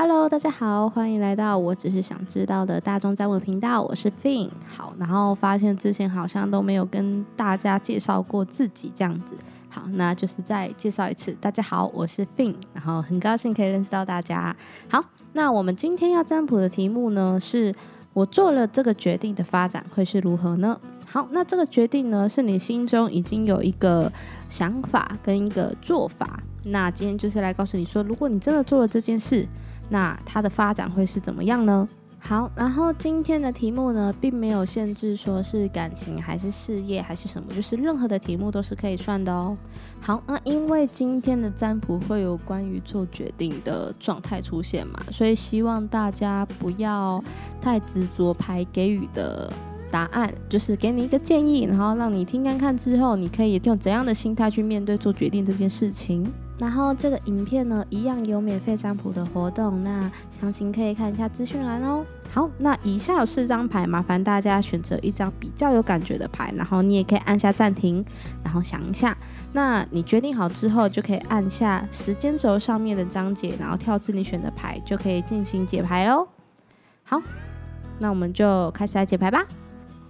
Hello，大家好，欢迎来到我只是想知道的大众占卜频道，我是 Fin。好，然后发现之前好像都没有跟大家介绍过自己这样子，好，那就是再介绍一次。大家好，我是 Fin，然后很高兴可以认识到大家。好，那我们今天要占卜的题目呢，是我做了这个决定的发展会是如何呢？好，那这个决定呢，是你心中已经有一个想法跟一个做法。那今天就是来告诉你说，如果你真的做了这件事。那它的发展会是怎么样呢？好，然后今天的题目呢，并没有限制说是感情还是事业还是什么，就是任何的题目都是可以算的哦。好，那因为今天的占卜会有关于做决定的状态出现嘛，所以希望大家不要太执着牌给予的答案，就是给你一个建议，然后让你听看看之后，你可以用怎样的心态去面对做决定这件事情。然后这个影片呢，一样有免费占卜的活动，那详情可以看一下资讯栏哦。好，那以下有四张牌，麻烦大家选择一张比较有感觉的牌，然后你也可以按下暂停，然后想一下。那你决定好之后，就可以按下时间轴上面的章节，然后跳至你选的牌，就可以进行解牌喽。好，那我们就开始来解牌吧。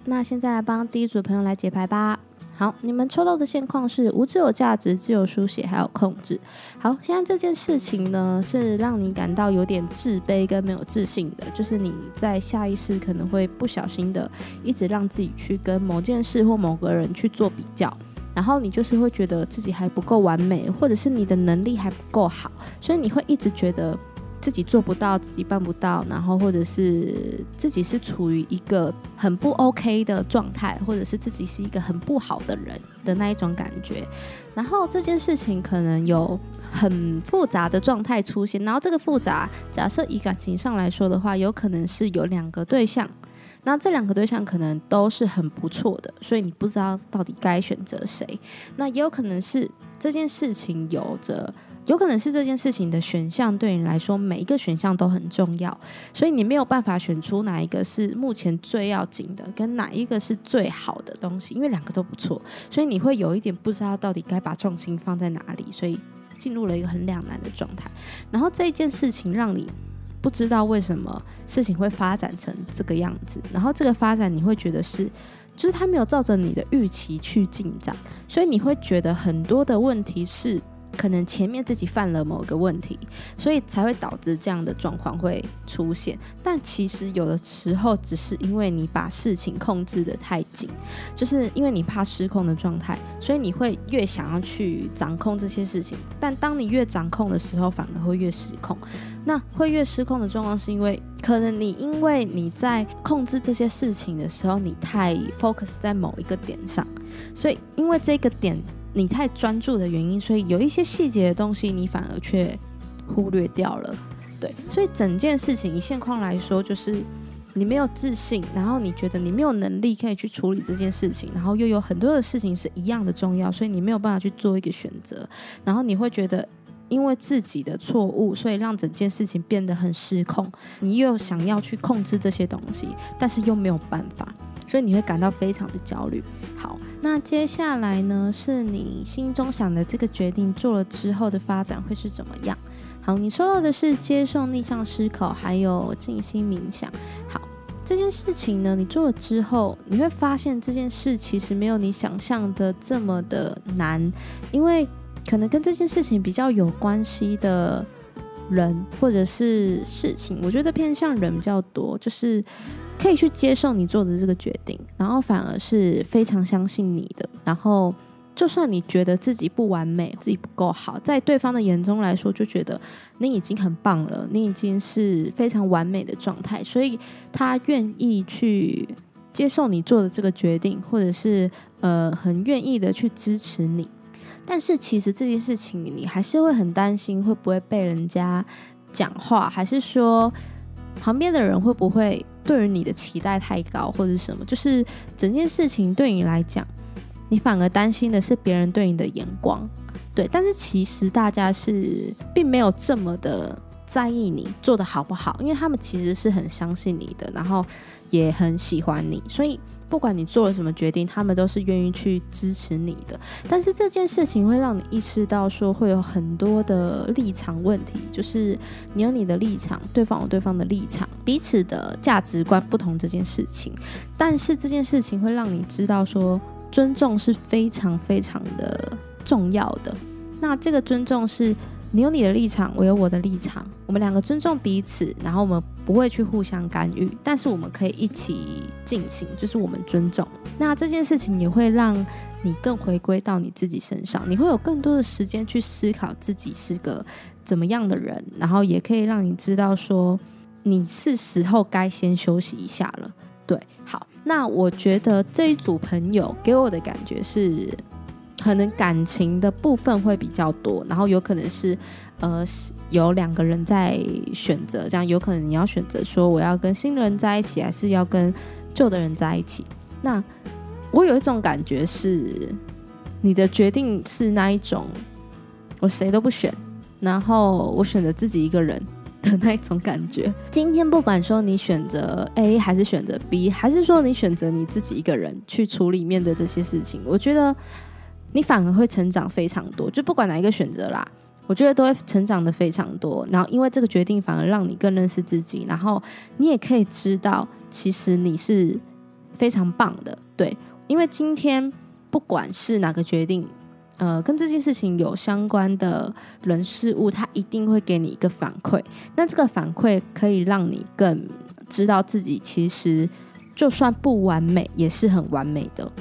那现在来帮第一组朋友来解牌吧。好，你们抽到的现况是无自由价值、自由书写还有控制。好，现在这件事情呢，是让你感到有点自卑跟没有自信的，就是你在下意识可能会不小心的一直让自己去跟某件事或某个人去做比较，然后你就是会觉得自己还不够完美，或者是你的能力还不够好，所以你会一直觉得。自己做不到，自己办不到，然后或者是自己是处于一个很不 OK 的状态，或者是自己是一个很不好的人的那一种感觉。然后这件事情可能有很复杂的状态出现，然后这个复杂，假设以感情上来说的话，有可能是有两个对象，那这两个对象可能都是很不错的，所以你不知道到底该选择谁。那也有可能是这件事情有着。有可能是这件事情的选项对你来说每一个选项都很重要，所以你没有办法选出哪一个是目前最要紧的，跟哪一个是最好的东西，因为两个都不错，所以你会有一点不知道到底该把重心放在哪里，所以进入了一个很两难的状态。然后这一件事情让你不知道为什么事情会发展成这个样子，然后这个发展你会觉得是，就是它没有照着你的预期去进展，所以你会觉得很多的问题是。可能前面自己犯了某个问题，所以才会导致这样的状况会出现。但其实有的时候只是因为你把事情控制的太紧，就是因为你怕失控的状态，所以你会越想要去掌控这些事情。但当你越掌控的时候，反而会越失控。那会越失控的状况，是因为可能你因为你在控制这些事情的时候，你太 focus 在某一个点上，所以因为这个点。你太专注的原因，所以有一些细节的东西你反而却忽略掉了。对，所以整件事情以现况来说，就是你没有自信，然后你觉得你没有能力可以去处理这件事情，然后又有很多的事情是一样的重要，所以你没有办法去做一个选择，然后你会觉得因为自己的错误，所以让整件事情变得很失控。你又想要去控制这些东西，但是又没有办法。所以你会感到非常的焦虑。好，那接下来呢，是你心中想的这个决定做了之后的发展会是怎么样？好，你说到的是接受逆向思考，还有静心冥想。好，这件事情呢，你做了之后，你会发现这件事其实没有你想象的这么的难，因为可能跟这件事情比较有关系的人或者是事情，我觉得偏向人比较多，就是。可以去接受你做的这个决定，然后反而是非常相信你的。然后，就算你觉得自己不完美，自己不够好，在对方的眼中来说，就觉得你已经很棒了，你已经是非常完美的状态，所以他愿意去接受你做的这个决定，或者是呃，很愿意的去支持你。但是，其实这件事情你还是会很担心，会不会被人家讲话，还是说旁边的人会不会？对于你的期待太高，或者什么，就是整件事情对你来讲，你反而担心的是别人对你的眼光，对。但是其实大家是并没有这么的在意你做的好不好，因为他们其实是很相信你的，然后也很喜欢你，所以不管你做了什么决定，他们都是愿意去支持你的。但是这件事情会让你意识到，说会有很多的立场问题，就是你有你的立场，对方有对方的立场，彼此的价值观不同这件事情。但是这件事情会让你知道，说尊重是非常非常的重要的。那这个尊重是。你有你的立场，我有我的立场，我们两个尊重彼此，然后我们不会去互相干预，但是我们可以一起进行，就是我们尊重。那这件事情也会让你更回归到你自己身上，你会有更多的时间去思考自己是个怎么样的人，然后也可以让你知道说你是时候该先休息一下了。对，好，那我觉得这一组朋友给我的感觉是。可能感情的部分会比较多，然后有可能是，呃，有两个人在选择，这样有可能你要选择说我要跟新的人在一起，还是要跟旧的人在一起。那我有一种感觉是，你的决定是那一种，我谁都不选，然后我选择自己一个人的那一种感觉。今天不管说你选择 A 还是选择 B，还是说你选择你自己一个人去处理面对这些事情，我觉得。你反而会成长非常多，就不管哪一个选择啦，我觉得都会成长的非常多。然后因为这个决定，反而让你更认识自己，然后你也可以知道，其实你是非常棒的。对，因为今天不管是哪个决定，呃，跟这件事情有相关的人事物，他一定会给你一个反馈。那这个反馈可以让你更知道自己，其实就算不完美，也是很完美的。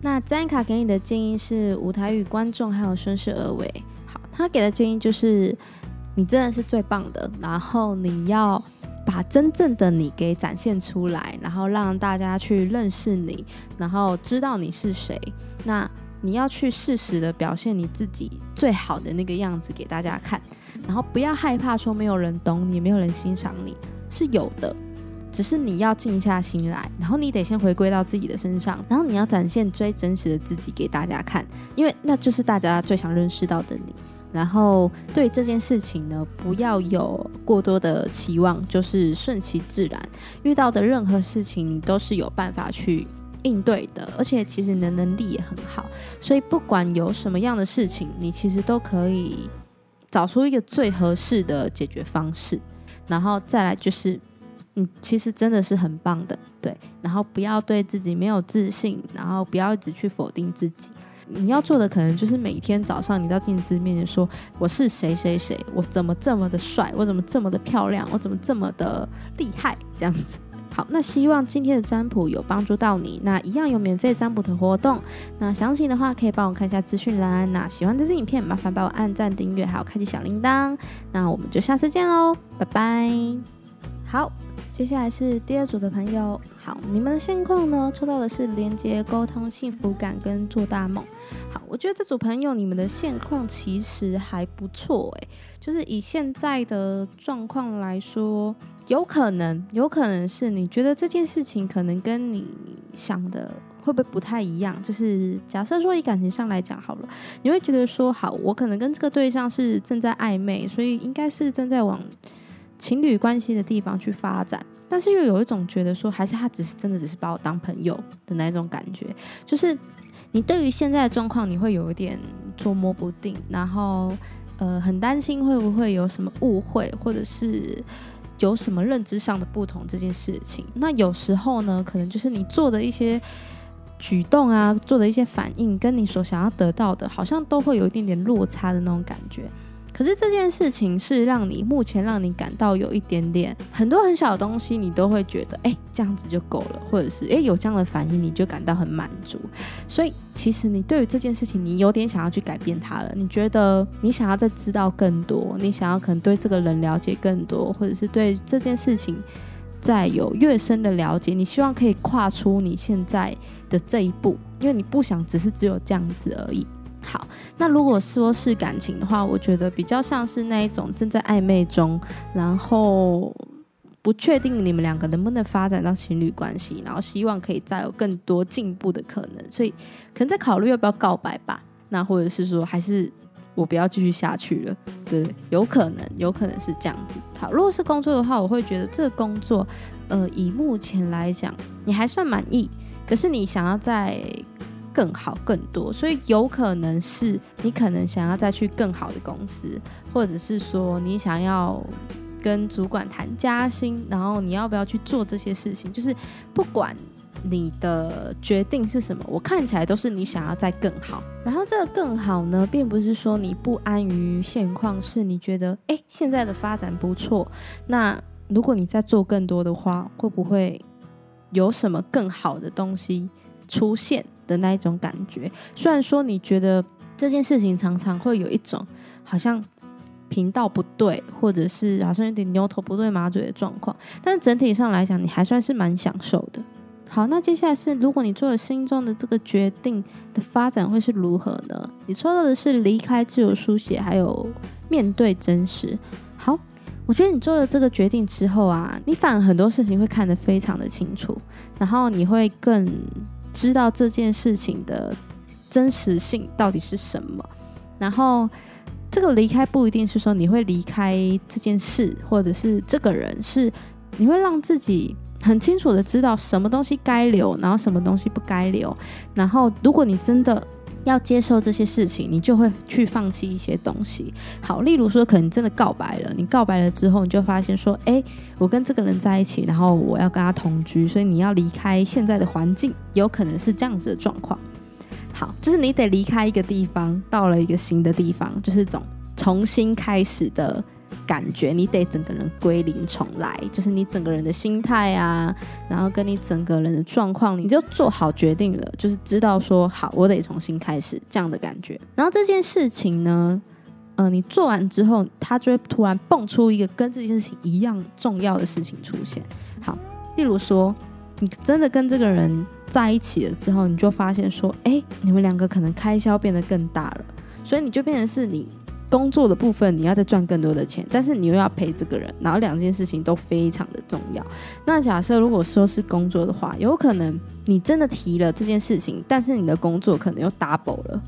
那詹卡给你的建议是舞台与观众还有顺势而为。好，他给的建议就是，你真的是最棒的，然后你要把真正的你给展现出来，然后让大家去认识你，然后知道你是谁。那你要去适时的表现你自己最好的那个样子给大家看，然后不要害怕说没有人懂你，没有人欣赏你，是有的。只是你要静下心来，然后你得先回归到自己的身上，然后你要展现最真实的自己给大家看，因为那就是大家最想认识到的你。然后对这件事情呢，不要有过多的期望，就是顺其自然。遇到的任何事情，你都是有办法去应对的，而且其实你的能力也很好，所以不管有什么样的事情，你其实都可以找出一个最合适的解决方式。然后再来就是。嗯，其实真的是很棒的，对。然后不要对自己没有自信，然后不要一直去否定自己。你要做的可能就是每天早上你到镜子面前说：“我是谁谁谁，我怎么这么的帅，我怎么这么的漂亮，我怎么这么的厉害。”这样子。好，那希望今天的占卜有帮助到你。那一样有免费占卜的活动，那详情的话可以帮我看一下资讯栏。那喜欢这支影片，麻烦帮我按赞、订阅，还有开启小铃铛。那我们就下次见喽，拜拜。好。接下来是第二组的朋友，好，你们的现况呢？抽到的是连接、沟通、幸福感跟做大梦。好，我觉得这组朋友你们的现况其实还不错诶，就是以现在的状况来说，有可能，有可能是你觉得这件事情可能跟你想的会不会不太一样？就是假设说以感情上来讲好了，你会觉得说，好，我可能跟这个对象是正在暧昧，所以应该是正在往。情侣关系的地方去发展，但是又有一种觉得说，还是他只是真的只是把我当朋友的那种感觉，就是你对于现在的状况，你会有一点捉摸不定，然后呃很担心会不会有什么误会，或者是有什么认知上的不同这件事情。那有时候呢，可能就是你做的一些举动啊，做的一些反应，跟你所想要得到的，好像都会有一点点落差的那种感觉。可是这件事情是让你目前让你感到有一点点很多很小的东西，你都会觉得哎这样子就够了，或者是哎有这样的反应你就感到很满足。所以其实你对于这件事情，你有点想要去改变它了。你觉得你想要再知道更多，你想要可能对这个人了解更多，或者是对这件事情再有越深的了解。你希望可以跨出你现在的这一步，因为你不想只是只有这样子而已。好，那如果说是感情的话，我觉得比较像是那一种正在暧昧中，然后不确定你们两个能不能发展到情侣关系，然后希望可以再有更多进步的可能，所以可能在考虑要不要告白吧。那或者是说，还是我不要继续下去了。对，有可能，有可能是这样子。好，如果是工作的话，我会觉得这个工作，呃，以目前来讲，你还算满意，可是你想要再更好、更多，所以有可能是你可能想要再去更好的公司，或者是说你想要跟主管谈加薪，然后你要不要去做这些事情，就是不管。你的决定是什么？我看起来都是你想要再更好。然后这个更好呢，并不是说你不安于现况，是你觉得哎，现在的发展不错。那如果你在做更多的话，会不会有什么更好的东西出现的那一种感觉？虽然说你觉得这件事情常常会有一种好像频道不对，或者是好像有点牛头不对马嘴的状况，但是整体上来讲，你还算是蛮享受的。好，那接下来是，如果你做了心中的这个决定的发展会是如何呢？你抽到的是离开自由书写，还有面对真实。好，我觉得你做了这个决定之后啊，你反而很多事情会看得非常的清楚，然后你会更知道这件事情的真实性到底是什么。然后这个离开不一定是说你会离开这件事，或者是这个人，是你会让自己。很清楚的知道什么东西该留，然后什么东西不该留。然后，如果你真的要接受这些事情，你就会去放弃一些东西。好，例如说，可能真的告白了，你告白了之后，你就发现说，哎，我跟这个人在一起，然后我要跟他同居，所以你要离开现在的环境，有可能是这样子的状况。好，就是你得离开一个地方，到了一个新的地方，就是种重新开始的。感觉你得整个人归零重来，就是你整个人的心态啊，然后跟你整个人的状况，你就做好决定了，就是知道说好，我得重新开始这样的感觉。然后这件事情呢，呃，你做完之后，它就会突然蹦出一个跟这件事情一样重要的事情出现。好，例如说，你真的跟这个人在一起了之后，你就发现说，哎，你们两个可能开销变得更大了，所以你就变成是你。工作的部分，你要再赚更多的钱，但是你又要陪这个人，然后两件事情都非常的重要。那假设如果说是工作的话，有可能你真的提了这件事情，但是你的工作可能又 double 了。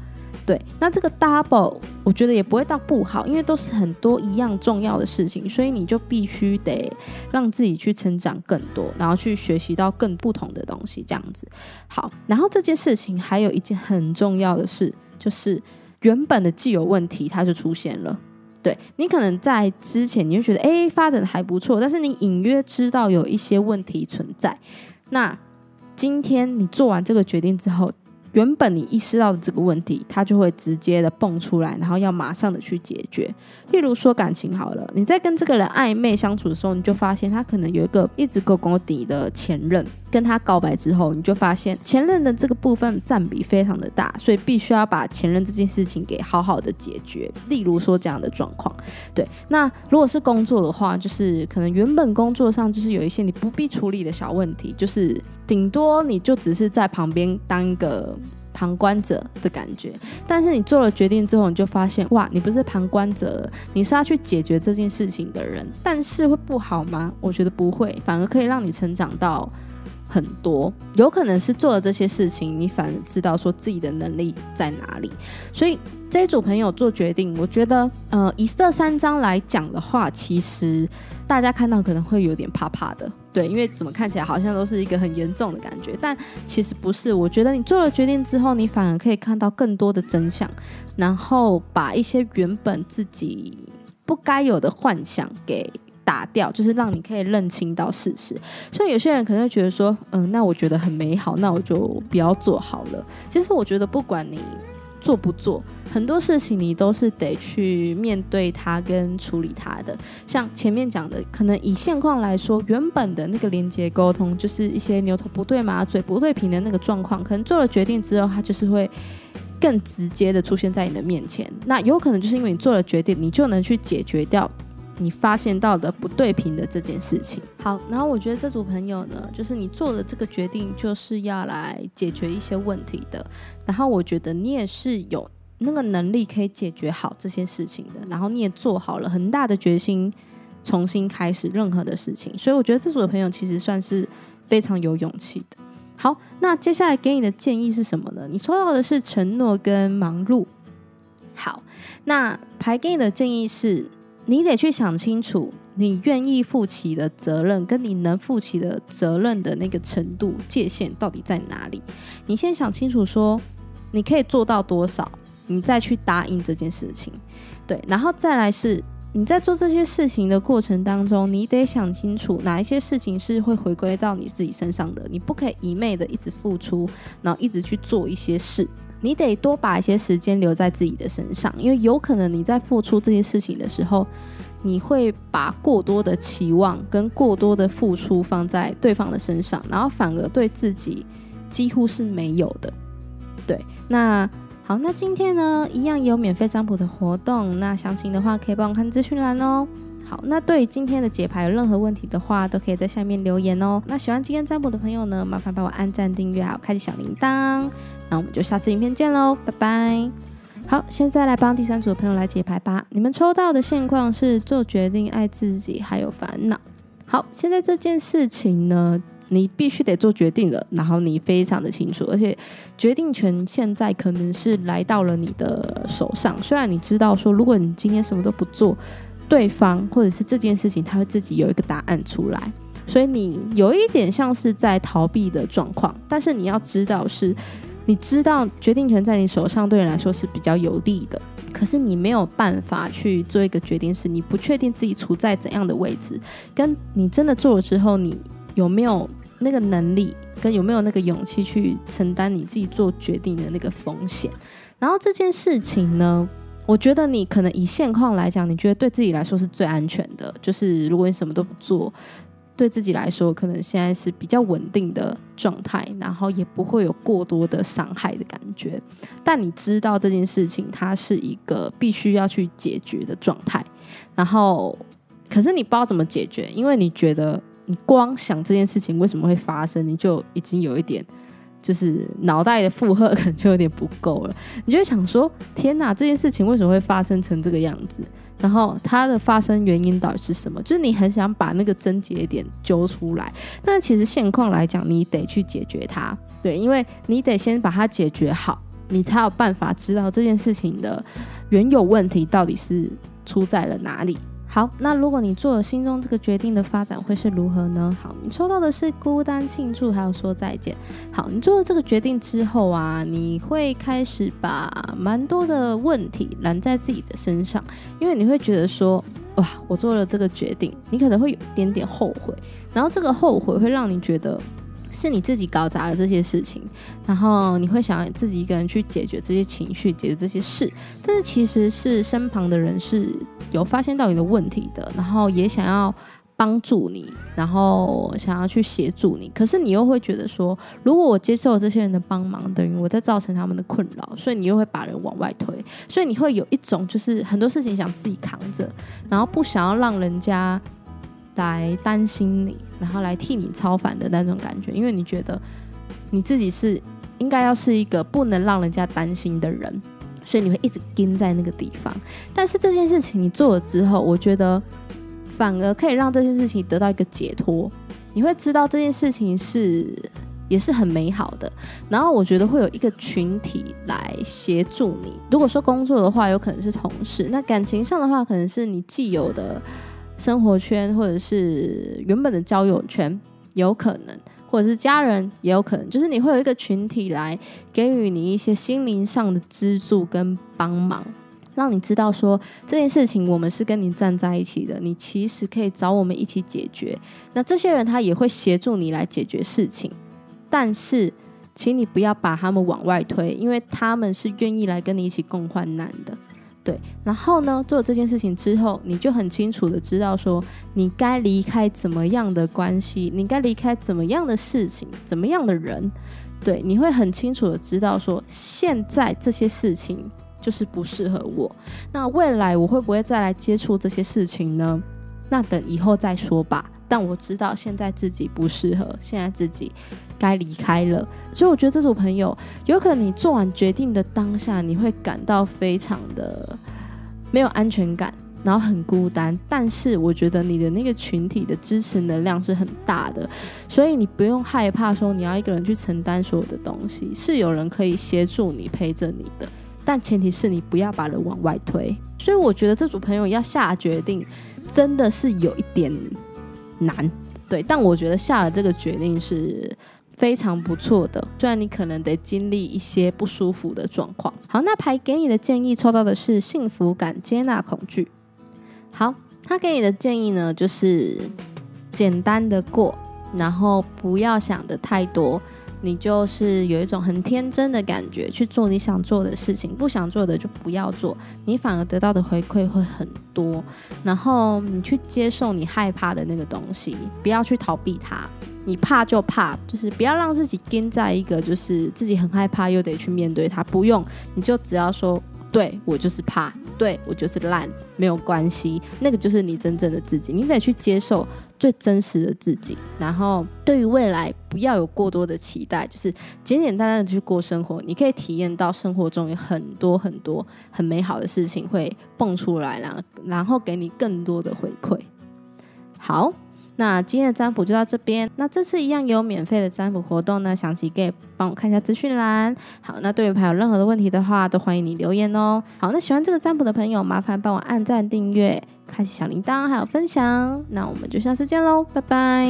对，那这个 double 我觉得也不会到不好，因为都是很多一样重要的事情，所以你就必须得让自己去成长更多，然后去学习到更不同的东西，这样子。好，然后这件事情还有一件很重要的事，就是。原本的既有问题，它就出现了。对你可能在之前，你就觉得哎，发展的还不错，但是你隐约知道有一些问题存在。那今天你做完这个决定之后。原本你意识到的这个问题，它就会直接的蹦出来，然后要马上的去解决。例如说感情好了，你在跟这个人暧昧相处的时候，你就发现他可能有一个一直勾勾底的前任，跟他告白之后，你就发现前任的这个部分占比非常的大，所以必须要把前任这件事情给好好的解决。例如说这样的状况，对。那如果是工作的话，就是可能原本工作上就是有一些你不必处理的小问题，就是。顶多你就只是在旁边当一个旁观者的感觉，但是你做了决定之后，你就发现哇，你不是旁观者，你是要去解决这件事情的人。但是会不好吗？我觉得不会，反而可以让你成长到很多。有可能是做了这些事情，你反而知道说自己的能力在哪里。所以这一组朋友做决定，我觉得呃，以这三章来讲的话，其实大家看到可能会有点怕怕的。对，因为怎么看起来好像都是一个很严重的感觉，但其实不是。我觉得你做了决定之后，你反而可以看到更多的真相，然后把一些原本自己不该有的幻想给打掉，就是让你可以认清到事实。所以有些人可能会觉得说，嗯，那我觉得很美好，那我就不要做好了。其实我觉得不管你。做不做很多事情，你都是得去面对它跟处理它的。像前面讲的，可能以现况来说，原本的那个连接沟通，就是一些牛头不对马嘴、不对平的那个状况，可能做了决定之后，它就是会更直接的出现在你的面前。那有可能就是因为你做了决定，你就能去解决掉。你发现到的不对平的这件事情，好，然后我觉得这组朋友呢，就是你做的这个决定就是要来解决一些问题的，然后我觉得你也是有那个能力可以解决好这些事情的，然后你也做好了很大的决心，重新开始任何的事情，所以我觉得这组的朋友其实算是非常有勇气的。好，那接下来给你的建议是什么呢？你抽到的是承诺跟忙碌。好，那牌给你的建议是，你得去想清楚，你愿意负起的责任跟你能负起的责任的那个程度界限到底在哪里？你先想清楚，说你可以做到多少，你再去答应这件事情。对，然后再来是。你在做这些事情的过程当中，你得想清楚哪一些事情是会回归到你自己身上的。你不可以一昧的一直付出，然后一直去做一些事。你得多把一些时间留在自己的身上，因为有可能你在付出这些事情的时候，你会把过多的期望跟过多的付出放在对方的身上，然后反而对自己几乎是没有的。对，那。好，那今天呢，一样有免费占卜的活动。那详情的话，可以帮我看资讯栏哦。好，那对于今天的解牌有任何问题的话，都可以在下面留言哦。那喜欢今天占卜的朋友呢，麻烦帮我按赞、订阅，还有开启小铃铛。那我们就下次影片见喽，拜拜。好，现在来帮第三组的朋友来解牌吧。你们抽到的现况是做决定、爱自己，还有烦恼。好，现在这件事情呢？你必须得做决定了，然后你非常的清楚，而且决定权现在可能是来到了你的手上。虽然你知道说，如果你今天什么都不做，对方或者是这件事情，他会自己有一个答案出来，所以你有一点像是在逃避的状况。但是你要知道，是你知道决定权在你手上，对你来说是比较有利的。可是你没有办法去做一个决定，是你不确定自己处在怎样的位置，跟你真的做了之后，你有没有？那个能力跟有没有那个勇气去承担你自己做决定的那个风险，然后这件事情呢，我觉得你可能以现况来讲，你觉得对自己来说是最安全的，就是如果你什么都不做，对自己来说可能现在是比较稳定的状态，然后也不会有过多的伤害的感觉。但你知道这件事情它是一个必须要去解决的状态，然后可是你不知道怎么解决，因为你觉得。你光想这件事情为什么会发生，你就已经有一点，就是脑袋的负荷可能就有点不够了。你就会想说：天哪，这件事情为什么会发生成这个样子？然后它的发生原因到底是什么？就是你很想把那个症结点揪出来，但其实现况来讲，你得去解决它。对，因为你得先把它解决好，你才有办法知道这件事情的原有问题到底是出在了哪里。好，那如果你做了心中这个决定的发展会是如何呢？好，你抽到的是孤单庆祝，还有说再见。好，你做了这个决定之后啊，你会开始把蛮多的问题揽在自己的身上，因为你会觉得说，哇，我做了这个决定，你可能会有一点点后悔，然后这个后悔会让你觉得。是你自己搞砸了这些事情，然后你会想自己一个人去解决这些情绪，解决这些事，但是其实是身旁的人是有发现到你的问题的，然后也想要帮助你，然后想要去协助你，可是你又会觉得说，如果我接受这些人的帮忙，等于我在造成他们的困扰，所以你又会把人往外推，所以你会有一种就是很多事情想自己扛着，然后不想要让人家。来担心你，然后来替你超凡的那种感觉，因为你觉得你自己是应该要是一个不能让人家担心的人，所以你会一直盯在那个地方。但是这件事情你做了之后，我觉得反而可以让这件事情得到一个解脱。你会知道这件事情是也是很美好的。然后我觉得会有一个群体来协助你。如果说工作的话，有可能是同事；那感情上的话，可能是你既有的。生活圈或者是原本的交友圈有可能，或者是家人也有可能，就是你会有一个群体来给予你一些心灵上的资助跟帮忙，让你知道说这件事情我们是跟你站在一起的，你其实可以找我们一起解决。那这些人他也会协助你来解决事情，但是请你不要把他们往外推，因为他们是愿意来跟你一起共患难的。对，然后呢，做了这件事情之后，你就很清楚的知道说，你该离开怎么样的关系，你该离开怎么样的事情，怎么样的人。对，你会很清楚的知道说，现在这些事情就是不适合我。那未来我会不会再来接触这些事情呢？那等以后再说吧。但我知道现在自己不适合，现在自己该离开了。所以我觉得这组朋友，有可能你做完决定的当下，你会感到非常的没有安全感，然后很孤单。但是我觉得你的那个群体的支持能量是很大的，所以你不用害怕说你要一个人去承担所有的东西，是有人可以协助你陪着你的。但前提是你不要把人往外推。所以我觉得这组朋友要下决定，真的是有一点难，对。但我觉得下了这个决定是非常不错的，虽然你可能得经历一些不舒服的状况。好，那牌给你的建议抽到的是幸福感、接纳恐惧。好，他给你的建议呢，就是简单的过，然后不要想的太多。你就是有一种很天真的感觉，去做你想做的事情，不想做的就不要做，你反而得到的回馈会很多。然后你去接受你害怕的那个东西，不要去逃避它。你怕就怕，就是不要让自己跟在一个就是自己很害怕又得去面对它。不用，你就只要说，对我就是怕。对我就是烂，没有关系，那个就是你真正的自己，你得去接受最真实的自己。然后对于未来，不要有过多的期待，就是简简单单的去过生活。你可以体验到生活中有很多很多很美好的事情会蹦出来，然后然后给你更多的回馈。好。那今天的占卜就到这边。那这次一样有免费的占卜活动呢，详情给帮我看一下资讯栏。好，那对于朋友任何的问题的话，都欢迎你留言哦。好，那喜欢这个占卜的朋友，麻烦帮我按赞、订阅、开启小铃铛，还有分享。那我们就下次见喽，拜拜。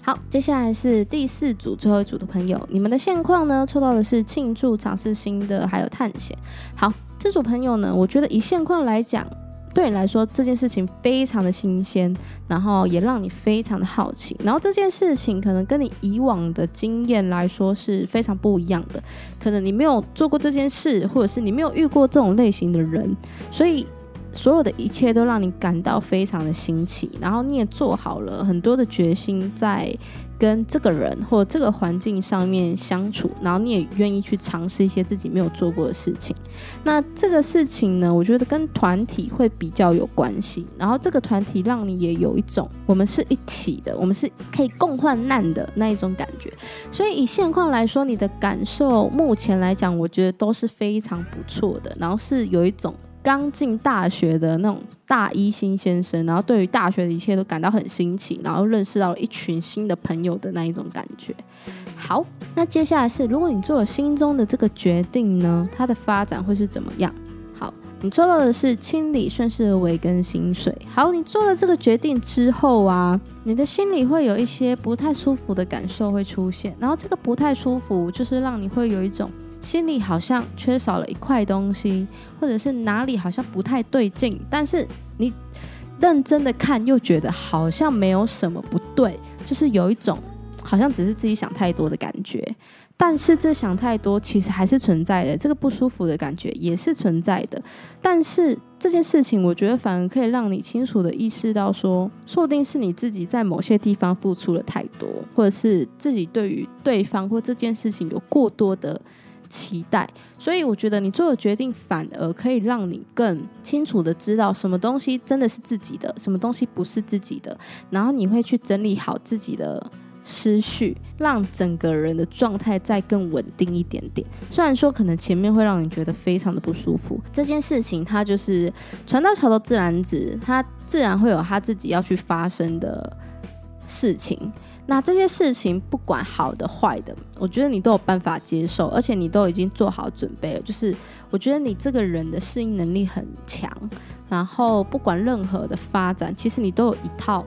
好，接下来是第四组最后一组的朋友，你们的现况呢？抽到的是庆祝、尝试新的，还有探险。好，这组朋友呢，我觉得以现况来讲。对你来说，这件事情非常的新鲜，然后也让你非常的好奇，然后这件事情可能跟你以往的经验来说是非常不一样的，可能你没有做过这件事，或者是你没有遇过这种类型的人，所以所有的一切都让你感到非常的新奇，然后你也做好了很多的决心在。跟这个人或这个环境上面相处，然后你也愿意去尝试一些自己没有做过的事情。那这个事情呢，我觉得跟团体会比较有关系。然后这个团体让你也有一种我们是一体的，我们是可以共患难的那一种感觉。所以以现况来说，你的感受目前来讲，我觉得都是非常不错的。然后是有一种。刚进大学的那种大一新先生，然后对于大学的一切都感到很新奇，然后认识到了一群新的朋友的那一种感觉。好，那接下来是，如果你做了心中的这个决定呢，它的发展会是怎么样？好，你做到的是清理、顺势而为跟薪水。好，你做了这个决定之后啊，你的心里会有一些不太舒服的感受会出现，然后这个不太舒服就是让你会有一种。心里好像缺少了一块东西，或者是哪里好像不太对劲，但是你认真的看又觉得好像没有什么不对，就是有一种好像只是自己想太多的感觉。但是这想太多其实还是存在的，这个不舒服的感觉也是存在的。但是这件事情，我觉得反而可以让你清楚的意识到，说说不定是你自己在某些地方付出了太多，或者是自己对于对方或这件事情有过多的。期待，所以我觉得你做的决定反而可以让你更清楚的知道什么东西真的是自己的，什么东西不是自己的，然后你会去整理好自己的思绪，让整个人的状态再更稳定一点点。虽然说可能前面会让你觉得非常的不舒服，这件事情它就是船到桥头自然直，它自然会有它自己要去发生的事情。那这些事情不管好的坏的，我觉得你都有办法接受，而且你都已经做好准备了。就是我觉得你这个人的适应能力很强，然后不管任何的发展，其实你都有一套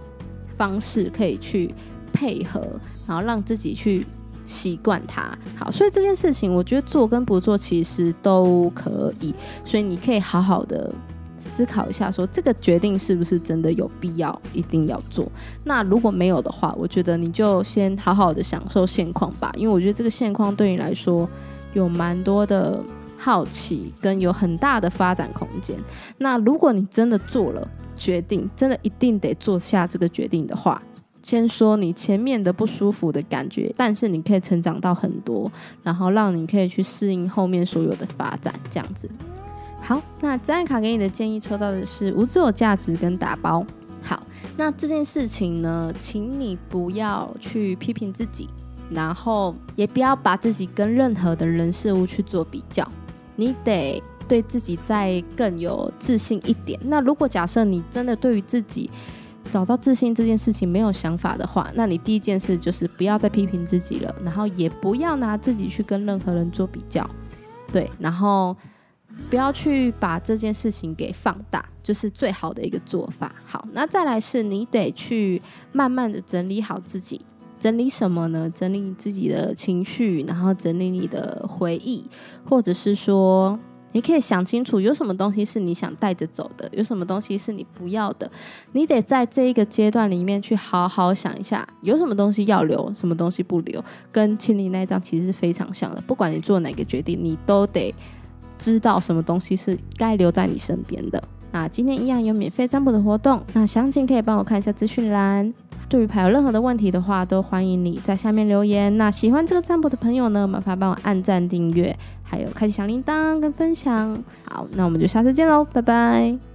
方式可以去配合，然后让自己去习惯它。好，所以这件事情我觉得做跟不做其实都可以，所以你可以好好的。思考一下，说这个决定是不是真的有必要一定要做？那如果没有的话，我觉得你就先好好的享受现况吧，因为我觉得这个现况对你来说有蛮多的好奇，跟有很大的发展空间。那如果你真的做了决定，真的一定得做下这个决定的话，先说你前面的不舒服的感觉，但是你可以成长到很多，然后让你可以去适应后面所有的发展，这样子。好，那这张卡给你的建议抽到的是无自我价值跟打包。好，那这件事情呢，请你不要去批评自己，然后也不要把自己跟任何的人事物去做比较。你得对自己再更有自信一点。那如果假设你真的对于自己找到自信这件事情没有想法的话，那你第一件事就是不要再批评自己了，然后也不要拿自己去跟任何人做比较。对，然后。不要去把这件事情给放大，就是最好的一个做法。好，那再来是你得去慢慢的整理好自己，整理什么呢？整理你自己的情绪，然后整理你的回忆，或者是说。你可以想清楚，有什么东西是你想带着走的，有什么东西是你不要的。你得在这一个阶段里面去好好想一下，有什么东西要留，什么东西不留。跟清理那一张其实是非常像的。不管你做哪个决定，你都得知道什么东西是该留在你身边的。那今天一样有免费占卜的活动，那详情可以帮我看一下资讯栏。对于牌有任何的问题的话，都欢迎你在下面留言。那喜欢这个占卜的朋友呢，麻烦帮我按赞、订阅，还有开启小铃铛跟分享。好，那我们就下次见喽，拜拜。